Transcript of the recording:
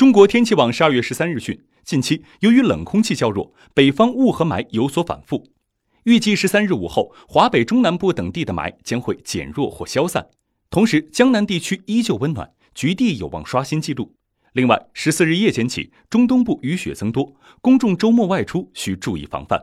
中国天气网十二月十三日讯，近期由于冷空气较弱，北方雾和霾有所反复。预计十三日午后，华北中南部等地的霾将会减弱或消散，同时江南地区依旧温暖，局地有望刷新纪录。另外，十四日夜间起，中东部雨雪增多，公众周末外出需注意防范。